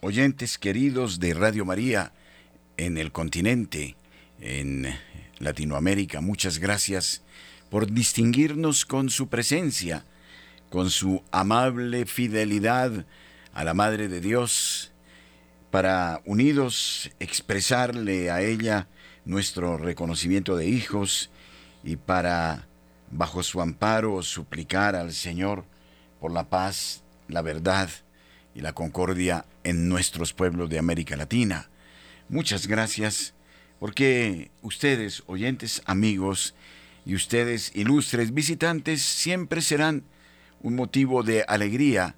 oyentes queridos de Radio María en el continente, en Latinoamérica, muchas gracias por distinguirnos con su presencia, con su amable fidelidad a la Madre de Dios, para unidos expresarle a ella nuestro reconocimiento de hijos y para, bajo su amparo, suplicar al Señor por la paz, la verdad y la concordia en nuestros pueblos de América Latina. Muchas gracias porque ustedes, oyentes amigos, y ustedes, ilustres visitantes, siempre serán un motivo de alegría.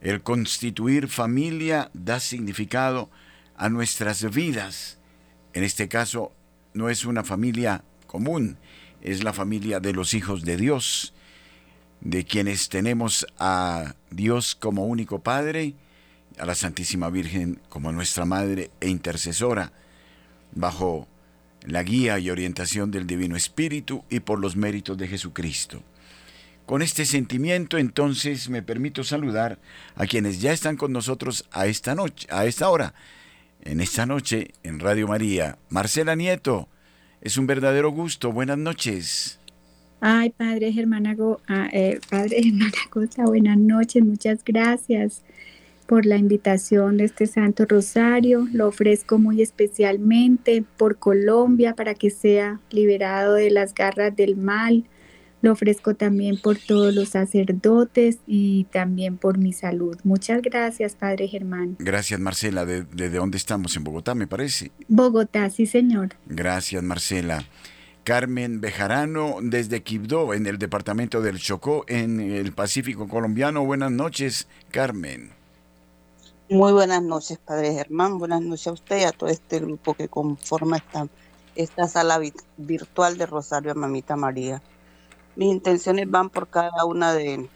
El constituir familia da significado a nuestras vidas. En este caso, no es una familia común, es la familia de los hijos de Dios, de quienes tenemos a Dios como único Padre, a la Santísima Virgen como nuestra Madre e intercesora, bajo la guía y orientación del Divino Espíritu y por los méritos de Jesucristo. Con este sentimiento entonces me permito saludar a quienes ya están con nosotros a esta noche, a esta hora, en esta noche en Radio María. Marcela Nieto, es un verdadero gusto. Buenas noches. Ay, Padre Germán ah, eh, Padre Germán Acosta, buenas noches, muchas gracias por la invitación de este Santo Rosario. Lo ofrezco muy especialmente por Colombia para que sea liberado de las garras del mal. Lo ofrezco también por todos los sacerdotes y también por mi salud. Muchas gracias, Padre Germán. Gracias, Marcela. ¿Desde de, de dónde estamos? ¿En Bogotá, me parece? Bogotá, sí, señor. Gracias, Marcela. Carmen Bejarano desde Quibdó, en el departamento del Chocó, en el Pacífico colombiano. Buenas noches, Carmen. Muy buenas noches, Padre Germán. Buenas noches a usted y a todo este grupo que conforma esta, esta sala virtual de Rosario a Mamita María. Mis intenciones van por cada una de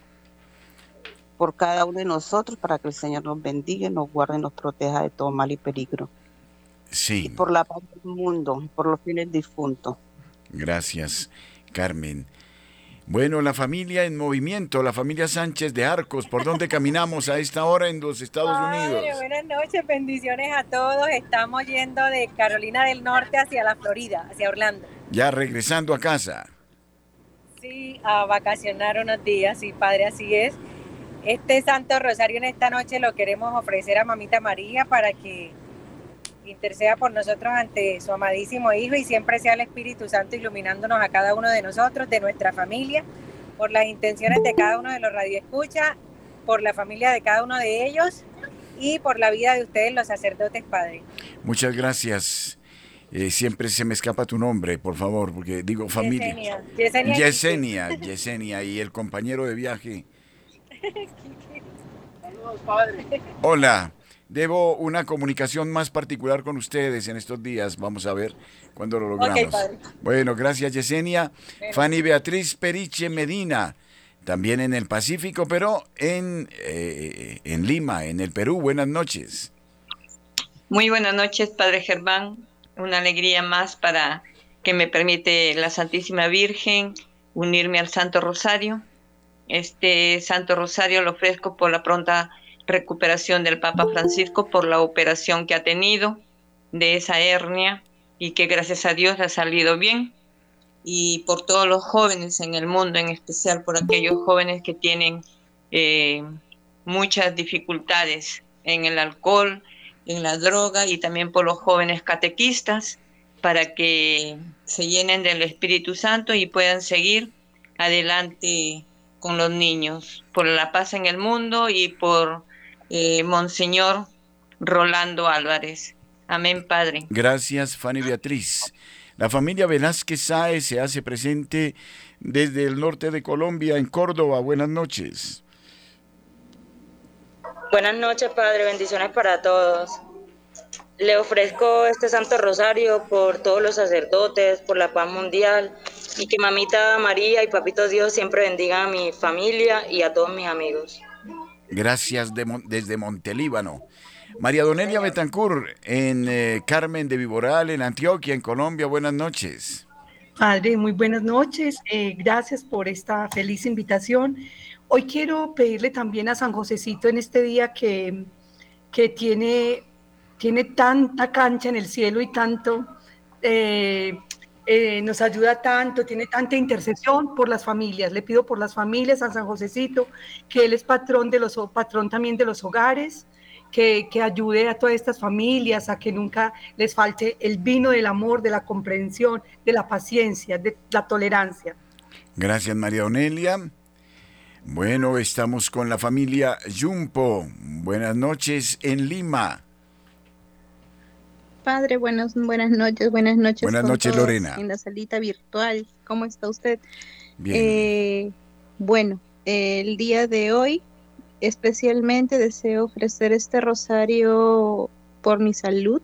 por cada uno de nosotros para que el Señor nos bendiga, nos guarde y nos proteja de todo mal y peligro. Sí. Y por la paz del mundo, por los fines difuntos. Gracias, Carmen. Bueno, la familia en movimiento, la familia Sánchez de Arcos, ¿por dónde caminamos a esta hora en los Estados Unidos? Buenas noches, bendiciones a todos. Estamos yendo de Carolina del Norte hacia la Florida, hacia Orlando. Ya regresando a casa. Sí, a vacacionar unos días, sí, padre, así es. Este Santo Rosario en esta noche lo queremos ofrecer a Mamita María para que interceda por nosotros ante su amadísimo Hijo y siempre sea el Espíritu Santo iluminándonos a cada uno de nosotros, de nuestra familia, por las intenciones de cada uno de los radioescuchas, por la familia de cada uno de ellos y por la vida de ustedes, los sacerdotes padres. Muchas gracias. Eh, siempre se me escapa tu nombre, por favor, porque digo familia. Yesenia. Yesenia, Yesenia y el compañero de viaje. Saludos, padre. Hola. Debo una comunicación más particular con ustedes en estos días. Vamos a ver cuándo lo logramos. bueno, gracias Yesenia. Fanny Beatriz Periche Medina, también en el Pacífico, pero en, eh, en Lima, en el Perú. Buenas noches. Muy buenas noches, Padre Germán. Una alegría más para que me permite la Santísima Virgen unirme al Santo Rosario. Este Santo Rosario lo ofrezco por la pronta recuperación del Papa Francisco por la operación que ha tenido de esa hernia y que gracias a Dios ha salido bien. Y por todos los jóvenes en el mundo, en especial por aquellos jóvenes que tienen eh, muchas dificultades en el alcohol, en la droga y también por los jóvenes catequistas para que se llenen del Espíritu Santo y puedan seguir adelante con los niños, por la paz en el mundo y por eh, Monseñor Rolando Álvarez. Amén, Padre. Gracias, Fanny Beatriz. La familia Velázquez Sáez se hace presente desde el norte de Colombia, en Córdoba. Buenas noches. Buenas noches, Padre. Bendiciones para todos. Le ofrezco este Santo Rosario por todos los sacerdotes, por la paz mundial y que Mamita María y Papito Dios siempre bendigan a mi familia y a todos mis amigos. Gracias desde Montelíbano. María Donelia Betancur, en eh, Carmen de Viboral, en Antioquia, en Colombia. Buenas noches. Padre, muy buenas noches. Eh, gracias por esta feliz invitación. Hoy quiero pedirle también a San Josecito en este día que que tiene, tiene tanta cancha en el cielo y tanto, eh, eh, nos ayuda tanto, tiene tanta intercesión por las familias. Le pido por las familias a San Josecito, que él es patrón, de los, patrón también de los hogares, que, que, ayude a todas estas familias a que nunca les falte el vino del amor, de la comprensión, de la paciencia, de la tolerancia. Gracias, María Onelia. Bueno, estamos con la familia Yumpo. Buenas noches en Lima. Padre, buenas, buenas noches, buenas noches. Buenas noches, Lorena. En la salita virtual, ¿cómo está usted? Bien. Eh, bueno, el día de hoy especialmente deseo ofrecer este rosario por mi salud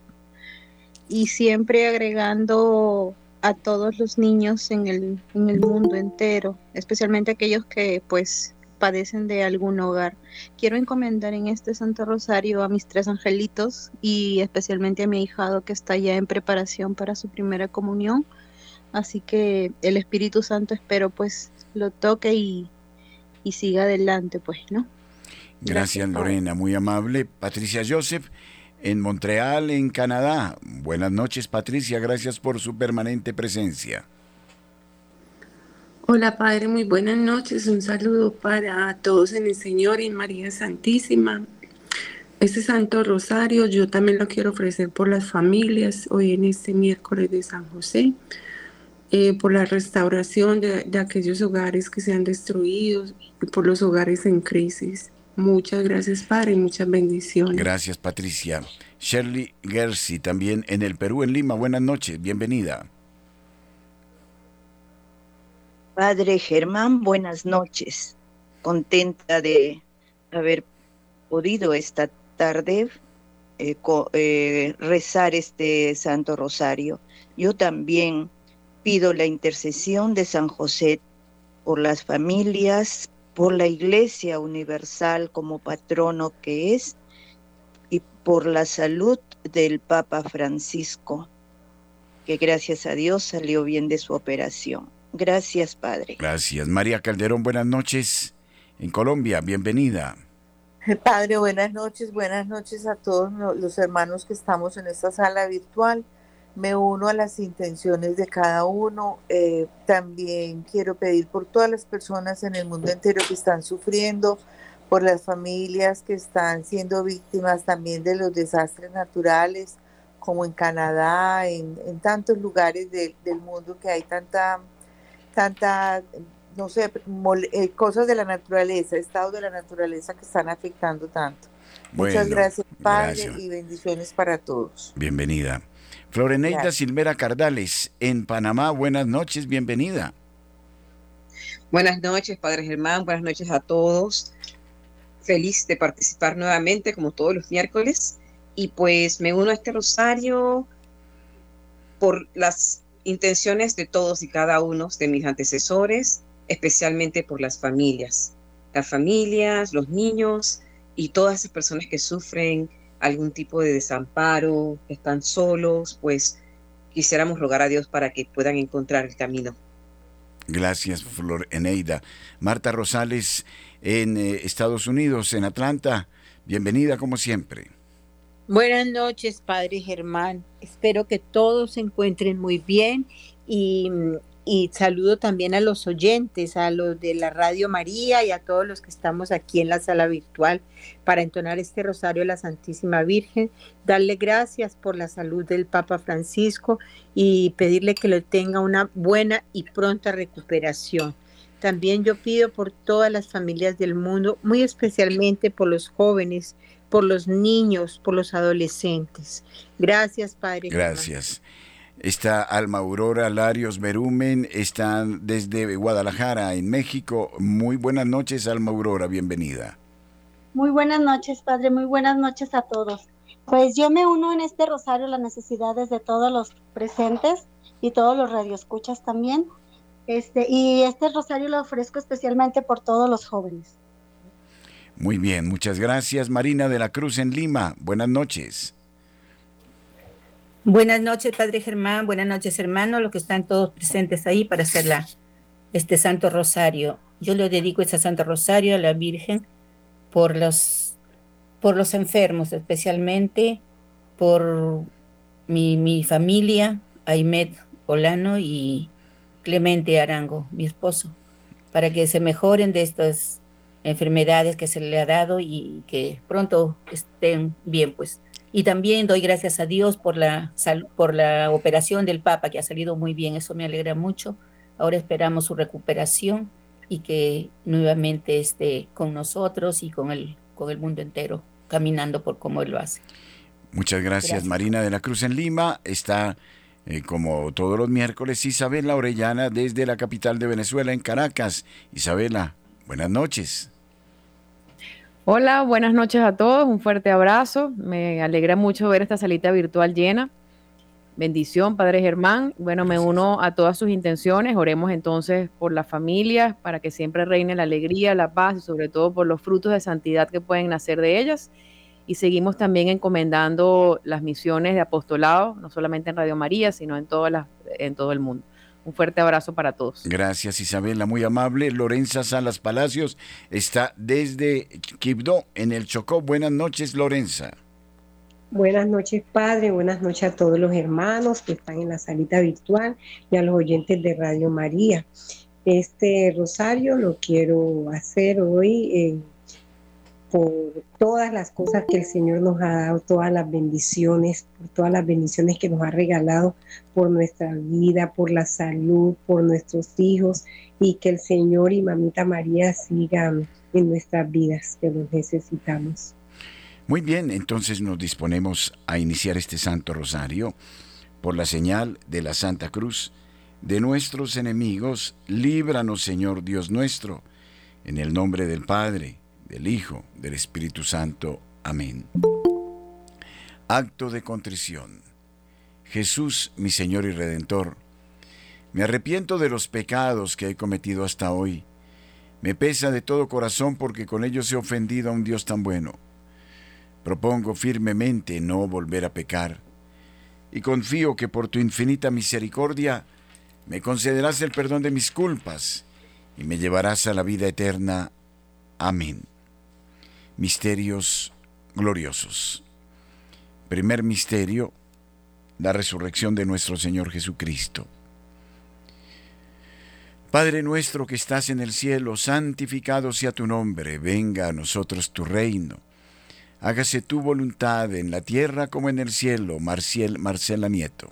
y siempre agregando a todos los niños en el, en el mundo entero, especialmente aquellos que pues padecen de algún hogar. Quiero encomendar en este Santo Rosario a mis tres angelitos y especialmente a mi hijado que está ya en preparación para su primera comunión. Así que el Espíritu Santo espero pues lo toque y, y siga adelante pues, ¿no? Gracias, Lorena, muy amable. Patricia Joseph, en Montreal, en Canadá. Buenas noches, Patricia, gracias por su permanente presencia. Hola, Padre, muy buenas noches. Un saludo para todos en el Señor y María Santísima. Este Santo Rosario yo también lo quiero ofrecer por las familias hoy en este miércoles de San José, eh, por la restauración de, de aquellos hogares que se han destruido y por los hogares en crisis. Muchas gracias, Padre, y muchas bendiciones. Gracias, Patricia. Shirley Gersi, también en el Perú, en Lima. Buenas noches, bienvenida. Padre Germán, buenas noches. Contenta de haber podido esta tarde eh, eh, rezar este Santo Rosario. Yo también pido la intercesión de San José por las familias, por la Iglesia Universal como patrono que es y por la salud del Papa Francisco, que gracias a Dios salió bien de su operación. Gracias, Padre. Gracias. María Calderón, buenas noches. En Colombia, bienvenida. Padre, buenas noches, buenas noches a todos lo- los hermanos que estamos en esta sala virtual. Me uno a las intenciones de cada uno. Eh, también quiero pedir por todas las personas en el mundo entero que están sufriendo, por las familias que están siendo víctimas también de los desastres naturales, como en Canadá, en, en tantos lugares del mundo que hay tanta, tanta, no sé, eh, cosas de la naturaleza, estados de la naturaleza que están afectando tanto. Muchas gracias, Padre, gracias. y bendiciones para todos. Bienvenida. Floreneida Gracias. Silvera Cardales, en Panamá, buenas noches, bienvenida. Buenas noches, Padre Germán, buenas noches a todos. Feliz de participar nuevamente, como todos los miércoles. Y pues me uno a este rosario por las intenciones de todos y cada uno de mis antecesores, especialmente por las familias. Las familias, los niños y todas esas personas que sufren algún tipo de desamparo, que están solos, pues quisiéramos rogar a Dios para que puedan encontrar el camino. Gracias, Floreneida. Marta Rosales, en eh, Estados Unidos, en Atlanta, bienvenida como siempre. Buenas noches, Padre Germán. Espero que todos se encuentren muy bien y, saludo también a los oyentes, a los de la Radio María y a todos los que estamos aquí en la sala virtual para entonar este rosario a la Santísima Virgen, darle gracias por la salud del Papa Francisco y pedirle que le tenga una buena y pronta recuperación. También yo pido por todas las familias del mundo, muy especialmente por los jóvenes, por los niños, por los adolescentes. Gracias, Padre. Gracias. Está Alma Aurora Larios Berumen, están desde Guadalajara, en México. Muy buenas noches, Alma Aurora, bienvenida. Muy buenas noches, Padre, muy buenas noches a todos. Pues yo me uno en este rosario a las necesidades de todos los presentes y todos los radioescuchas también. Este, y este rosario lo ofrezco especialmente por todos los jóvenes. Muy bien, muchas gracias. Marina de la Cruz en Lima, buenas noches. Buenas noches, Padre Germán. Buenas noches, hermano, los que están todos presentes ahí para hacer la, este Santo Rosario. Yo le dedico este Santo Rosario a la Virgen por los por los enfermos, especialmente por mi, mi familia, Aymed Olano y Clemente Arango, mi esposo, para que se mejoren de estas enfermedades que se le ha dado y que pronto estén bien, pues. Y también doy gracias a Dios por la, por la operación del Papa, que ha salido muy bien, eso me alegra mucho. Ahora esperamos su recuperación y que nuevamente esté con nosotros y con el, con el mundo entero, caminando por cómo Él lo hace. Muchas gracias, Marina de la Cruz en Lima. Está, eh, como todos los miércoles, Isabela Orellana desde la capital de Venezuela, en Caracas. Isabela, buenas noches. Hola, buenas noches a todos, un fuerte abrazo. Me alegra mucho ver esta salita virtual llena. Bendición, Padre Germán. Bueno, me uno a todas sus intenciones. Oremos entonces por las familias, para que siempre reine la alegría, la paz y sobre todo por los frutos de santidad que pueden nacer de ellas. Y seguimos también encomendando las misiones de apostolado, no solamente en Radio María, sino en, todas las, en todo el mundo. Un fuerte abrazo para todos. Gracias Isabela, muy amable. Lorenza Salas Palacios está desde Quibdó, en el Chocó. Buenas noches, Lorenza. Buenas noches, Padre. Buenas noches a todos los hermanos que están en la salita virtual y a los oyentes de Radio María. Este rosario lo quiero hacer hoy eh, por todas las cosas que el Señor nos ha dado, todas las bendiciones, por todas las bendiciones que nos ha regalado por nuestra vida, por la salud, por nuestros hijos y que el Señor y Mamita María sigan en nuestras vidas que los necesitamos. Muy bien, entonces nos disponemos a iniciar este Santo Rosario por la señal de la Santa Cruz de nuestros enemigos. Líbranos, Señor Dios nuestro, en el nombre del Padre, del Hijo, del Espíritu Santo. Amén. Acto de contrición. Jesús, mi Señor y Redentor, me arrepiento de los pecados que he cometido hasta hoy. Me pesa de todo corazón porque con ellos he ofendido a un Dios tan bueno. Propongo firmemente no volver a pecar y confío que por tu infinita misericordia me concederás el perdón de mis culpas y me llevarás a la vida eterna. Amén misterios gloriosos. Primer misterio, la resurrección de nuestro Señor Jesucristo. Padre nuestro que estás en el cielo, santificado sea tu nombre, venga a nosotros tu reino. Hágase tu voluntad en la tierra como en el cielo. Marcial, Marcela Nieto.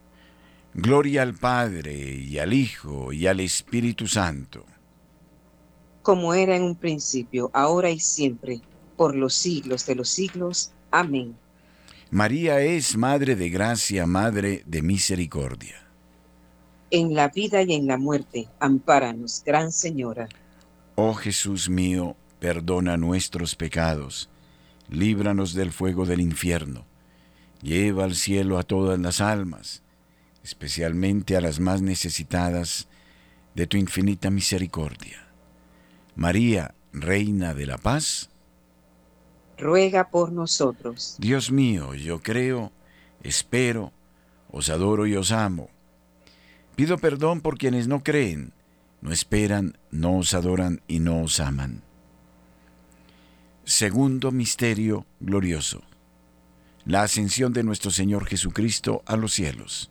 Gloria al Padre, y al Hijo, y al Espíritu Santo. Como era en un principio, ahora y siempre, por los siglos de los siglos. Amén. María es Madre de Gracia, Madre de Misericordia. En la vida y en la muerte, ampáranos, Gran Señora. Oh Jesús mío, perdona nuestros pecados, líbranos del fuego del infierno, lleva al cielo a todas las almas, especialmente a las más necesitadas de tu infinita misericordia. María, Reina de la Paz, ruega por nosotros. Dios mío, yo creo, espero, os adoro y os amo. Pido perdón por quienes no creen, no esperan, no os adoran y no os aman. Segundo misterio glorioso. La ascensión de nuestro Señor Jesucristo a los cielos.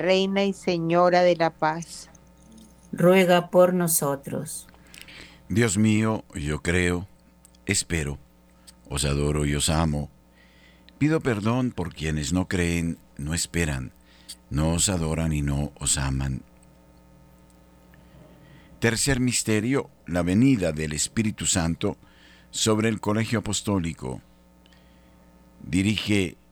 Reina y Señora de la paz. Ruega por nosotros. Dios mío, yo creo, espero, os adoro y os amo. Pido perdón por quienes no creen, no esperan, no os adoran y no os aman. Tercer misterio, la venida del Espíritu Santo sobre el Colegio Apostólico. Dirige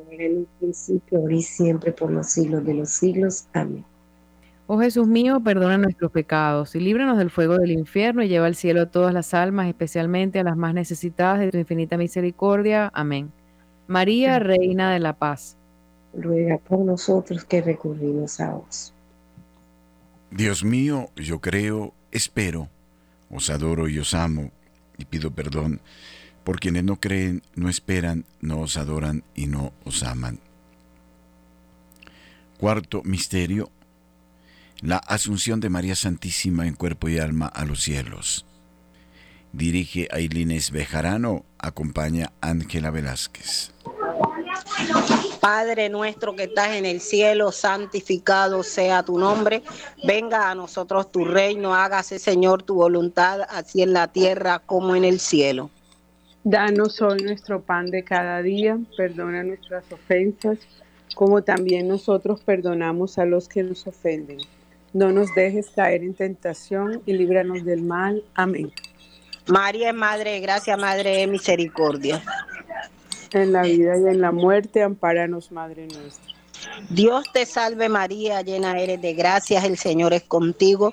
Como era en un principio, ahora y siempre, por los siglos de los siglos. Amén. Oh Jesús mío, perdona nuestros pecados y líbranos del fuego del infierno y lleva al cielo a todas las almas, especialmente a las más necesitadas de tu infinita misericordia. Amén. María, Reina de la Paz. Ruega por nosotros que recurrimos a vos. Dios mío, yo creo, espero, os adoro y os amo, y pido perdón por quienes no creen, no esperan, no os adoran y no os aman. Cuarto misterio, la Asunción de María Santísima en cuerpo y alma a los cielos. Dirige Ailines Bejarano, acompaña Ángela Velázquez. Padre nuestro que estás en el cielo, santificado sea tu nombre. Venga a nosotros tu reino, hágase Señor tu voluntad, así en la tierra como en el cielo. Danos hoy nuestro pan de cada día, perdona nuestras ofensas, como también nosotros perdonamos a los que nos ofenden no nos dejes caer en tentación y líbranos del mal. Amén. María es Madre de Gracia, Madre de Misericordia. En la vida y en la muerte, ampáranos, Madre nuestra. Dios te salve María, llena eres de gracias, el Señor es contigo.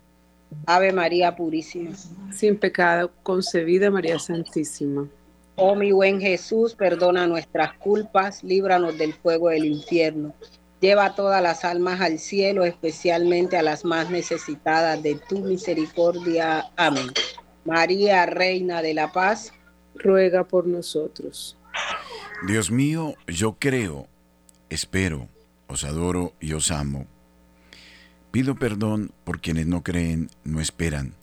Ave María Purísima. Sin pecado concebida María Santísima. Oh mi buen Jesús, perdona nuestras culpas, líbranos del fuego del infierno Lleva todas las almas al cielo, especialmente a las más necesitadas de tu misericordia. Amén. María, Reina de la Paz, ruega por nosotros. Dios mío, yo creo, espero, os adoro y os amo. Pido perdón por quienes no creen, no esperan,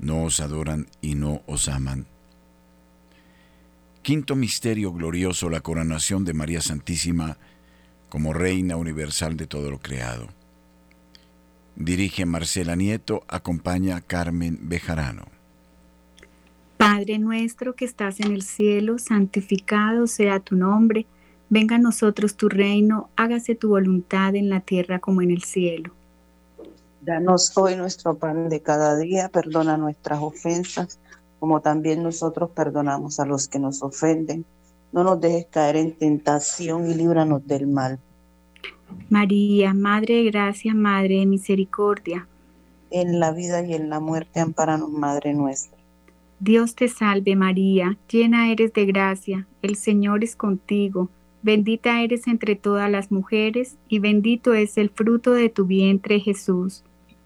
no os adoran y no os aman. Quinto misterio glorioso, la coronación de María Santísima como Reina Universal de todo lo creado. Dirige Marcela Nieto, acompaña Carmen Bejarano. Padre nuestro que estás en el cielo, santificado sea tu nombre, venga a nosotros tu reino, hágase tu voluntad en la tierra como en el cielo. Danos hoy nuestro pan de cada día, perdona nuestras ofensas, como también nosotros perdonamos a los que nos ofenden no nos dejes caer en tentación y líbranos del mal. María, Madre de Gracia, Madre de Misericordia. En la vida y en la muerte, amparanos, Madre nuestra. Dios te salve María, llena eres de gracia, el Señor es contigo, bendita eres entre todas las mujeres y bendito es el fruto de tu vientre Jesús.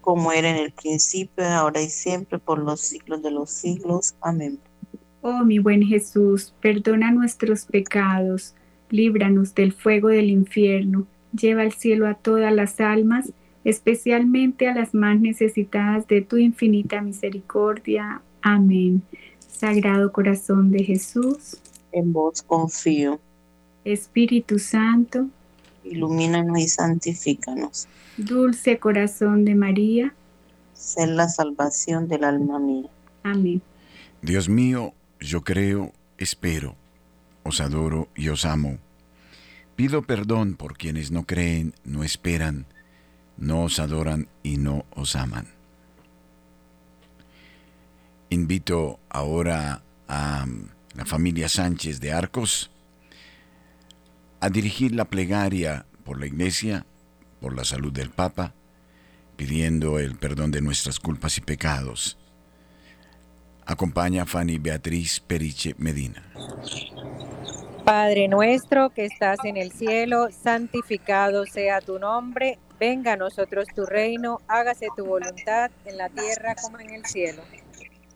Como era en el principio, ahora y siempre, por los siglos de los siglos. Amén. Oh mi buen Jesús, perdona nuestros pecados, líbranos del fuego del infierno Lleva al cielo a todas las almas, especialmente a las más necesitadas de tu infinita misericordia. Amén. Sagrado corazón de Jesús. En vos confío. Espíritu Santo. Ilumínanos y santifícanos. Dulce corazón de María. Sé la salvación del alma mía. Amén. Dios mío, yo creo, espero, os adoro y os amo Pido perdón por quienes no creen, no esperan, no os adoran y no os aman. Invito ahora a la familia Sánchez de Arcos a dirigir la plegaria por la Iglesia, por la salud del Papa, pidiendo el perdón de nuestras culpas y pecados. Acompaña a Fanny Beatriz Periche Medina. Padre nuestro que estás en el cielo, santificado sea tu nombre, venga a nosotros tu reino, hágase tu voluntad en la tierra como en el cielo.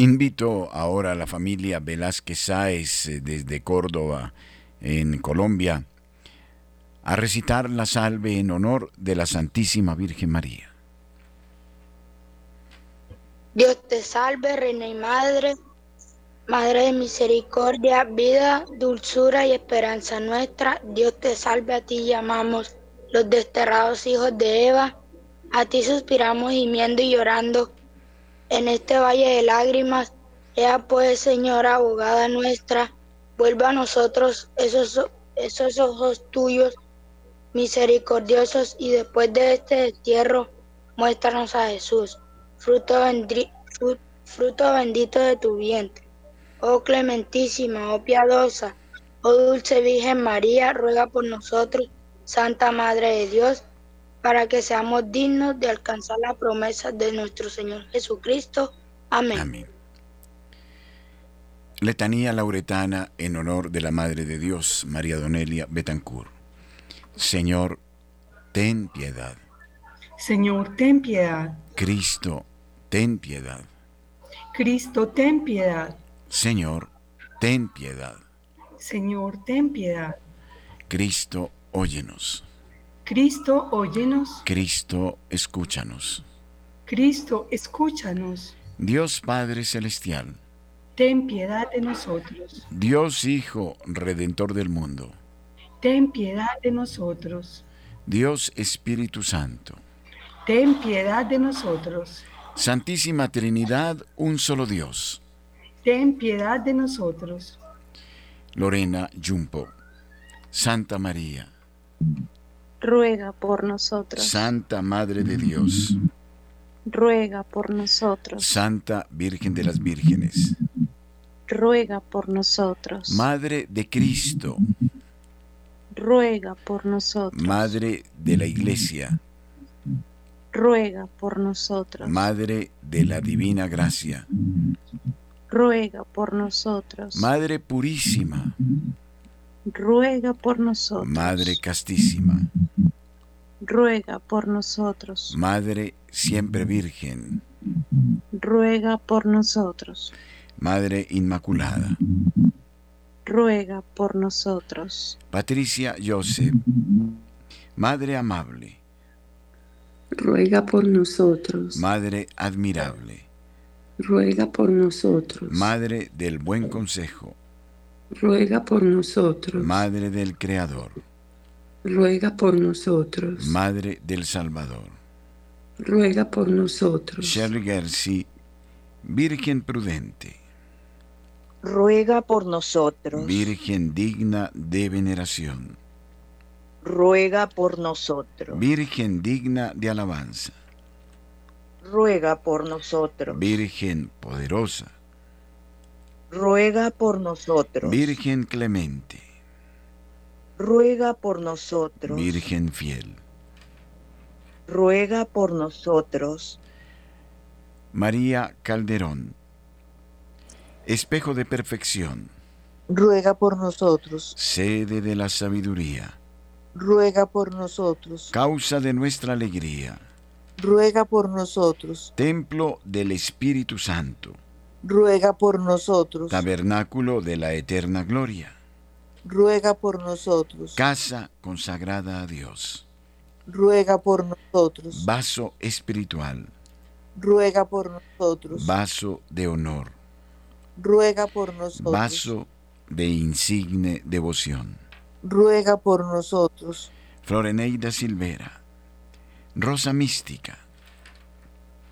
Invito ahora a la familia Velázquez Sáez eh, desde Córdoba, en Colombia, a recitar la salve en honor de la Santísima Virgen María. Dios te salve, Reina y Madre Madre de misericordia, vida, dulzura y esperanza nuestra, Dios te salve, a ti llamamos los desterrados hijos de Eva, a ti suspiramos gimiendo y llorando en este valle de lágrimas. Ea pues, Señora, abogada nuestra, vuelva a nosotros esos, esos ojos tuyos misericordiosos y después de este destierro, muéstranos a Jesús, fruto, fruto bendito de tu vientre. Oh clementísima, oh piadosa, oh dulce Virgen María, ruega por nosotros, Santa Madre de Dios, para que seamos dignos de alcanzar la promesa de nuestro Señor Jesucristo. Amén. Amén. Letanía lauretana en honor de la Madre de Dios, María Donelia Betancourt. Señor, ten piedad. Señor, ten piedad. Cristo, ten piedad. Cristo, ten piedad. Señor, ten piedad. Señor, ten piedad. Cristo, óyenos. Cristo, óyenos. Cristo, escúchanos. Cristo, escúchanos. Dios Padre Celestial. Ten piedad de nosotros. Dios Hijo, Redentor del mundo. Ten piedad de nosotros. Dios Espíritu Santo. Ten piedad de nosotros. Santísima Trinidad, un solo Dios. Ten piedad de nosotros. Lorena Jumpo. Santa María. Ruega por nosotros. Santa Madre de Dios. Ruega por nosotros. Santa Virgen de las Vírgenes. Ruega por nosotros. Madre de Cristo. Ruega por nosotros. Madre de la Iglesia. Ruega por nosotros. Madre de la Divina Gracia. Ruega por nosotros. Madre Purísima. Ruega por nosotros. Madre Castísima. Ruega por nosotros. Madre Siempre Virgen. Ruega por nosotros. Madre Inmaculada. Ruega por nosotros. Patricia Joseph. Madre amable. Ruega por nosotros. Madre admirable. Ruega por nosotros. Madre del buen consejo. Ruega por nosotros. Madre del Creador. Ruega por nosotros. Madre del Salvador. Ruega por nosotros. Shirley Garcia, Virgen prudente. Ruega por nosotros. Virgen digna de veneración. Ruega por nosotros. Virgen digna de alabanza. Ruega por nosotros. Virgen poderosa. Ruega por nosotros. Virgen clemente. Ruega por nosotros. Virgen fiel. Ruega por nosotros. María Calderón. Espejo de perfección. Ruega por nosotros. Sede de la sabiduría. Ruega por nosotros. Causa de nuestra alegría. Ruega por nosotros. Templo del Espíritu Santo. Ruega por nosotros. Tabernáculo de la eterna gloria. Ruega por nosotros. Casa consagrada a Dios. Ruega por nosotros. Vaso espiritual. Ruega por nosotros. Vaso de honor. Ruega por nosotros. Vaso de insigne devoción. Ruega por nosotros. Floreneida Silvera. Rosa mística.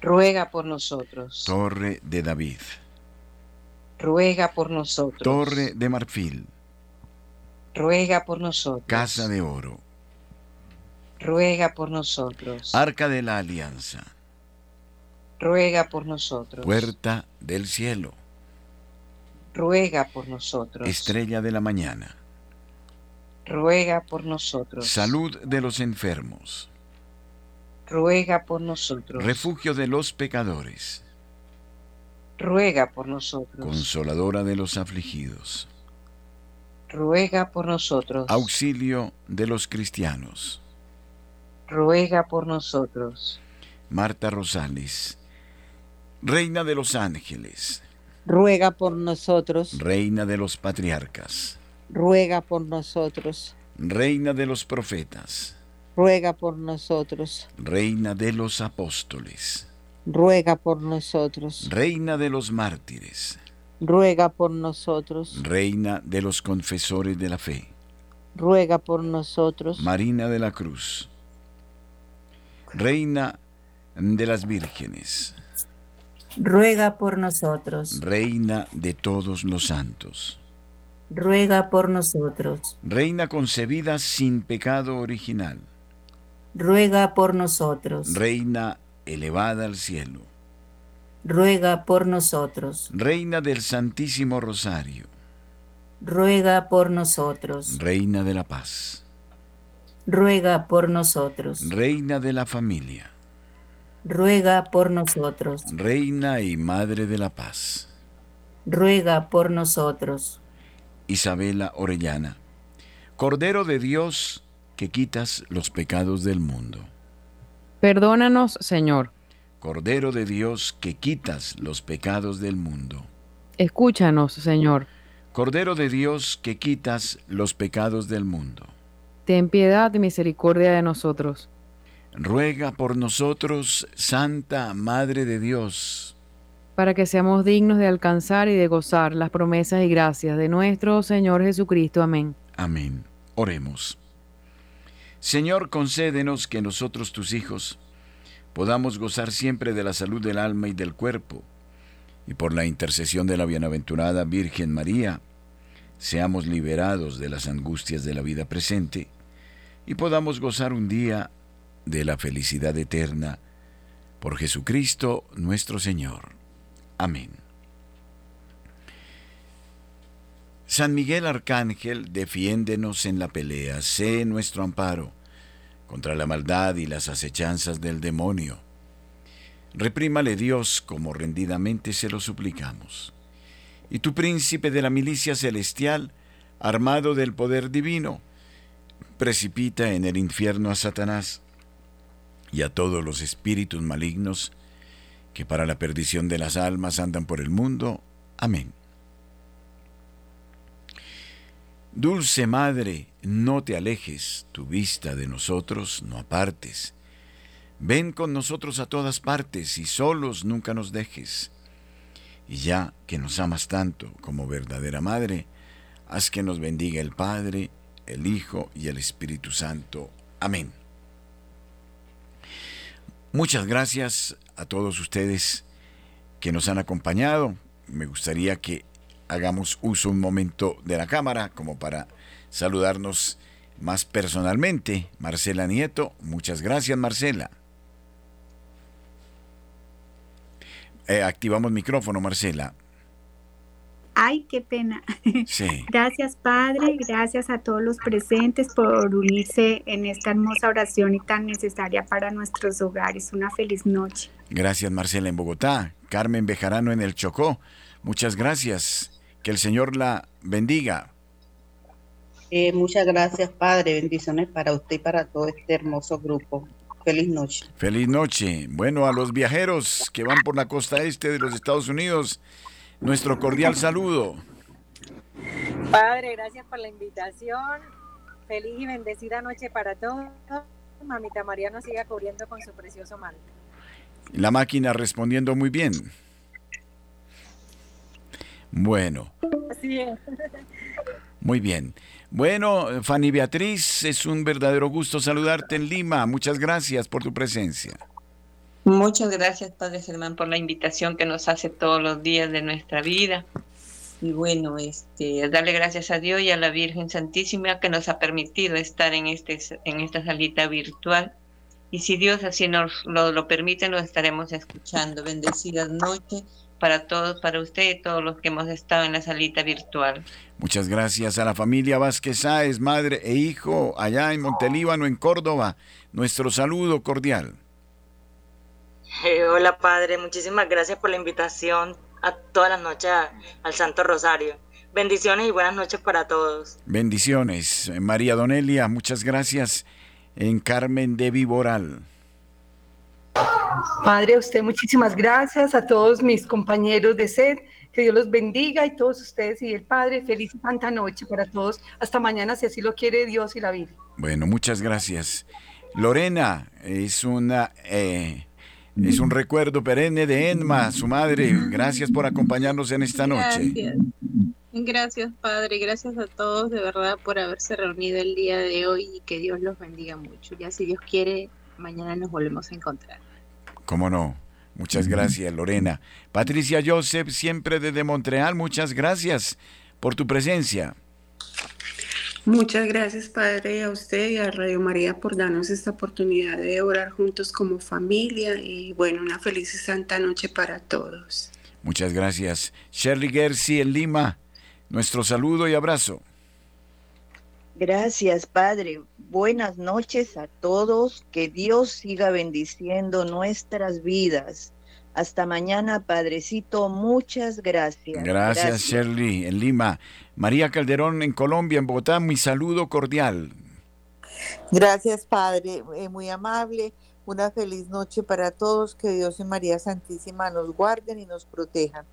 Ruega por nosotros. Torre de David. Ruega por nosotros. Torre de marfil. Ruega por nosotros. Casa de oro. Ruega por nosotros. Arca de la alianza. Ruega por nosotros. Puerta del cielo. Ruega por nosotros. Estrella de la mañana. Ruega por nosotros. Salud de los enfermos. Ruega por nosotros. Refugio de los pecadores. Ruega por nosotros. Consoladora de los afligidos. Ruega por nosotros. Auxilio de los cristianos. Ruega por nosotros. Marta Rosales. Reina de los ángeles. Ruega por nosotros. Reina de los patriarcas. Ruega por nosotros. Reina de los profetas. Ruega por nosotros. Reina de los apóstoles. Ruega por nosotros. Reina de los mártires. Ruega por nosotros. Reina de los confesores de la fe. Ruega por nosotros. Marina de la Cruz. Reina de las vírgenes. Ruega por nosotros. Reina de todos los santos. Ruega por nosotros. Reina concebida sin pecado original. Ruega por nosotros. Reina elevada al cielo. Ruega por nosotros. Reina del Santísimo Rosario. Ruega por nosotros. Reina de la paz. Ruega por nosotros. Reina de la familia. Ruega por nosotros. Reina y Madre de la paz. Ruega por nosotros. Isabela Orellana. Cordero de Dios que quitas los pecados del mundo. Perdónanos, Señor. Cordero de Dios que quitas los pecados del mundo. Escúchanos, Señor. Cordero de Dios que quitas los pecados del mundo. Ten piedad y misericordia de nosotros. Ruega por nosotros, Santa Madre de Dios. Para que seamos dignos de alcanzar y de gozar las promesas y gracias de nuestro Señor Jesucristo. Amén. Amén. Oremos. Señor, concédenos que nosotros, tus hijos, podamos gozar siempre de la salud del alma y del cuerpo, y por la intercesión de la bienaventurada Virgen María, seamos liberados de las angustias de la vida presente y podamos gozar un día de la felicidad eterna por Jesucristo nuestro Señor. Amén. San Miguel Arcángel, defiéndenos en la pelea, sé nuestro amparo contra la maldad y las acechanzas del demonio. Reprímale Dios como rendidamente se lo suplicamos. Y tu príncipe de la milicia celestial, armado del poder divino, precipita en el infierno a Satanás y a todos los espíritus malignos que para la perdición de las almas andan por el mundo. Amén. Dulce Madre, no te alejes, tu vista de nosotros no apartes. Ven con nosotros a todas partes y solos nunca nos dejes. Y ya que nos amas tanto como verdadera Madre, haz que nos bendiga el Padre, el Hijo y el Espíritu Santo. Amén. Muchas gracias a todos ustedes que nos han acompañado. Me gustaría que hagamos uso un momento de la cámara como para saludarnos más personalmente. Marcela Nieto, muchas gracias Marcela. Eh, activamos micrófono, Marcela. Ay, qué pena. Gracias, Padre. Gracias a todos los presentes por unirse en esta hermosa oración y tan necesaria para nuestros hogares. Una feliz noche. Gracias, Marcela, en Bogotá. Carmen Bejarano en el Chocó. Muchas gracias. Que el Señor la bendiga. Eh, muchas gracias, Padre. Bendiciones para usted y para todo este hermoso grupo. Feliz noche. Feliz noche. Bueno, a los viajeros que van por la costa este de los Estados Unidos, nuestro cordial saludo. Padre, gracias por la invitación. Feliz y bendecida noche para todos. Mamita María nos siga cubriendo con su precioso manto. La máquina respondiendo muy bien. Bueno. Así es. Muy bien. Bueno, Fanny Beatriz, es un verdadero gusto saludarte en Lima. Muchas gracias por tu presencia. Muchas gracias, Padre Germán, por la invitación que nos hace todos los días de nuestra vida. Y bueno, este, darle gracias a Dios y a la Virgen Santísima que nos ha permitido estar en, este, en esta salita virtual. Y si Dios así nos lo, lo permite, nos estaremos escuchando. Bendecidas noches para todos, para usted y todos los que hemos estado en la salita virtual. Muchas gracias a la familia Vázquez Sáez, madre e hijo, allá en Montelíbano, en Córdoba. Nuestro saludo cordial. Eh, hola Padre, muchísimas gracias por la invitación a todas las noches al Santo Rosario. Bendiciones y buenas noches para todos. Bendiciones. María Donelia, muchas gracias. En Carmen de Viboral. Padre, a usted muchísimas gracias, a todos mis compañeros de SED, que Dios los bendiga y todos ustedes y el Padre, feliz y santa noche para todos. Hasta mañana, si así lo quiere Dios y la Virgen. Bueno, muchas gracias. Lorena, es una... Eh, es un recuerdo perenne de Enma, su madre. Gracias por acompañarnos en esta noche. Gracias. Gracias, Padre. Gracias a todos de verdad por haberse reunido el día de hoy y que Dios los bendiga mucho. Ya si Dios quiere, mañana nos volvemos a encontrar. ¿Cómo no? Muchas gracias, Lorena. Patricia Joseph, siempre desde Montreal, muchas gracias por tu presencia. Muchas gracias, Padre, a usted y a Radio María por darnos esta oportunidad de orar juntos como familia y bueno, una feliz y santa noche para todos. Muchas gracias. Shirley Gersi en Lima, nuestro saludo y abrazo. Gracias, Padre. Buenas noches a todos. Que Dios siga bendiciendo nuestras vidas. Hasta mañana, Padrecito. Muchas gracias. Gracias, Shirley, en Lima. María Calderón, en Colombia, en Bogotá, mi saludo cordial. Gracias, Padre. Eh, muy amable. Una feliz noche para todos. Que Dios y María Santísima nos guarden y nos protejan.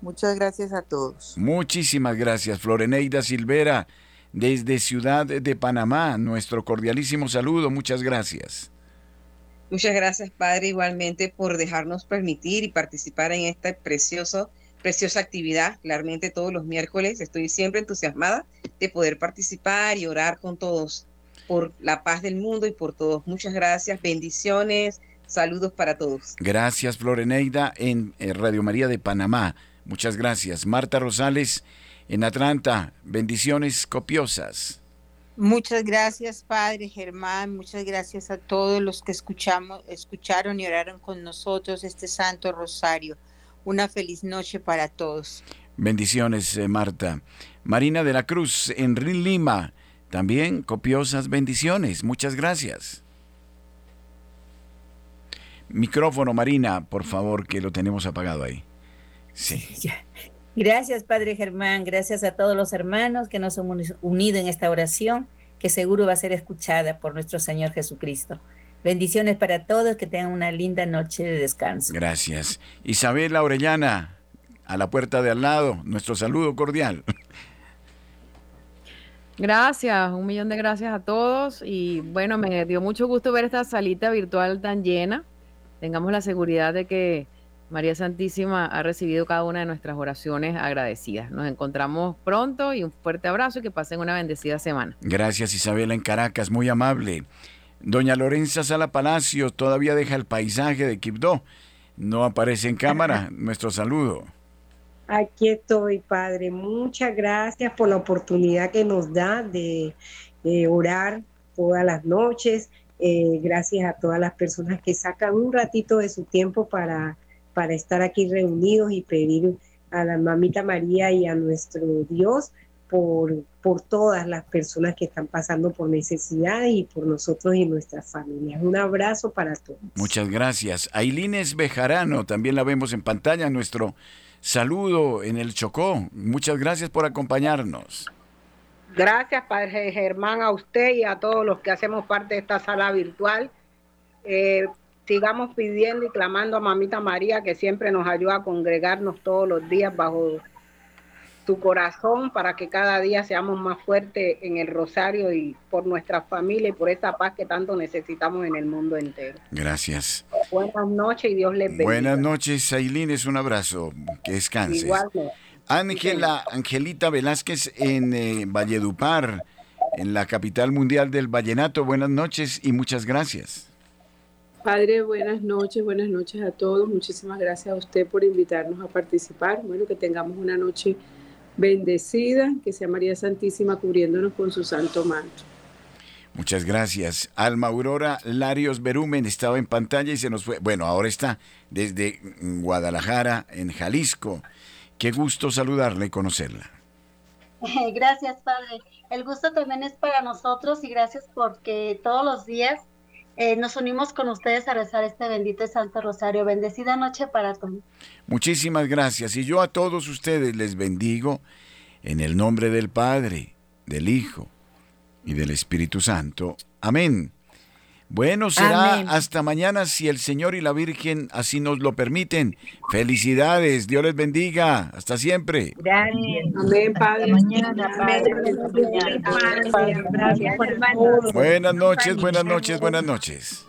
Muchas gracias a todos. Muchísimas gracias, Floreneida Silvera, desde Ciudad de Panamá. Nuestro cordialísimo saludo, muchas gracias. Muchas gracias, Padre, igualmente por dejarnos permitir y participar en esta precioso, preciosa actividad. Claramente todos los miércoles estoy siempre entusiasmada de poder participar y orar con todos por la paz del mundo y por todos. Muchas gracias, bendiciones, saludos para todos. Gracias, Floreneida, en eh, Radio María de Panamá. Muchas gracias. Marta Rosales, en Atlanta, bendiciones copiosas. Muchas gracias, Padre Germán. Muchas gracias a todos los que escuchamos, escucharon y oraron con nosotros este Santo Rosario. Una feliz noche para todos. Bendiciones, eh, Marta. Marina de la Cruz, en Lima, también copiosas bendiciones. Muchas gracias. Micrófono, Marina, por favor, que lo tenemos apagado ahí. Sí. Gracias, Padre Germán. Gracias a todos los hermanos que nos hemos unido en esta oración, que seguro va a ser escuchada por nuestro Señor Jesucristo. Bendiciones para todos, que tengan una linda noche de descanso. Gracias. Isabel Orellana, a la puerta de al lado, nuestro saludo cordial. Gracias, un millón de gracias a todos y bueno, me dio mucho gusto ver esta salita virtual tan llena. Tengamos la seguridad de que María Santísima ha recibido cada una de nuestras oraciones agradecidas. Nos encontramos pronto y un fuerte abrazo y que pasen una bendecida semana. Gracias Isabela en Caracas, muy amable. Doña Lorenza Sala Palacios todavía deja el paisaje de Quibdó. No aparece en cámara. Nuestro saludo. Aquí estoy, Padre. Muchas gracias por la oportunidad que nos da de, orar todas las noches. Eh, gracias a todas las personas que sacan un ratito de su tiempo para, para estar aquí reunidos y pedir a la mamita María y a nuestro Dios por, por todas las personas que están pasando por necesidad y por nosotros y nuestras familias. Un abrazo para todos. Muchas gracias. Ailines Bejarano, también la vemos en pantalla, nuestro saludo en el Chocó. Muchas gracias por acompañarnos. Gracias, Padre Germán, a usted y a todos los que hacemos parte de esta sala virtual. Eh, sigamos pidiendo y clamando a Mamita María, que siempre nos ayuda a congregarnos todos los días bajo tu corazón para que cada día seamos más fuertes en el rosario y por nuestra familia y por esa paz que tanto necesitamos en el mundo entero. Gracias. Buenas noches y Dios les bendiga. Buenas noches, Ailín, es un abrazo. Que descanses. Igualmente. Ángela, Angelita Velázquez en eh, Valledupar, en la capital mundial del vallenato. Buenas noches y muchas gracias. Padre, buenas noches, buenas noches a todos. Muchísimas gracias a usted por invitarnos a participar. Bueno, que tengamos una noche bendecida, que sea María Santísima cubriéndonos con su santo manto. Muchas gracias. Alma Aurora Larios Berumen estaba en pantalla y se nos fue. Bueno, ahora está desde Guadalajara, en Jalisco. Qué gusto saludarla y conocerla. Gracias, Padre. El gusto también es para nosotros y gracias porque todos los días eh, nos unimos con ustedes a rezar este bendito Santo Rosario. Bendecida noche para todos. Muchísimas gracias. Y yo a todos ustedes les bendigo en el nombre del Padre, del Hijo y del Espíritu Santo. Amén. Bueno, será hasta mañana si el Señor y la Virgen así nos lo permiten. Felicidades, Dios les bendiga. Hasta siempre. Gracias. Amén, Padre. Mañana, Buenas noches, buenas noches, buenas noches.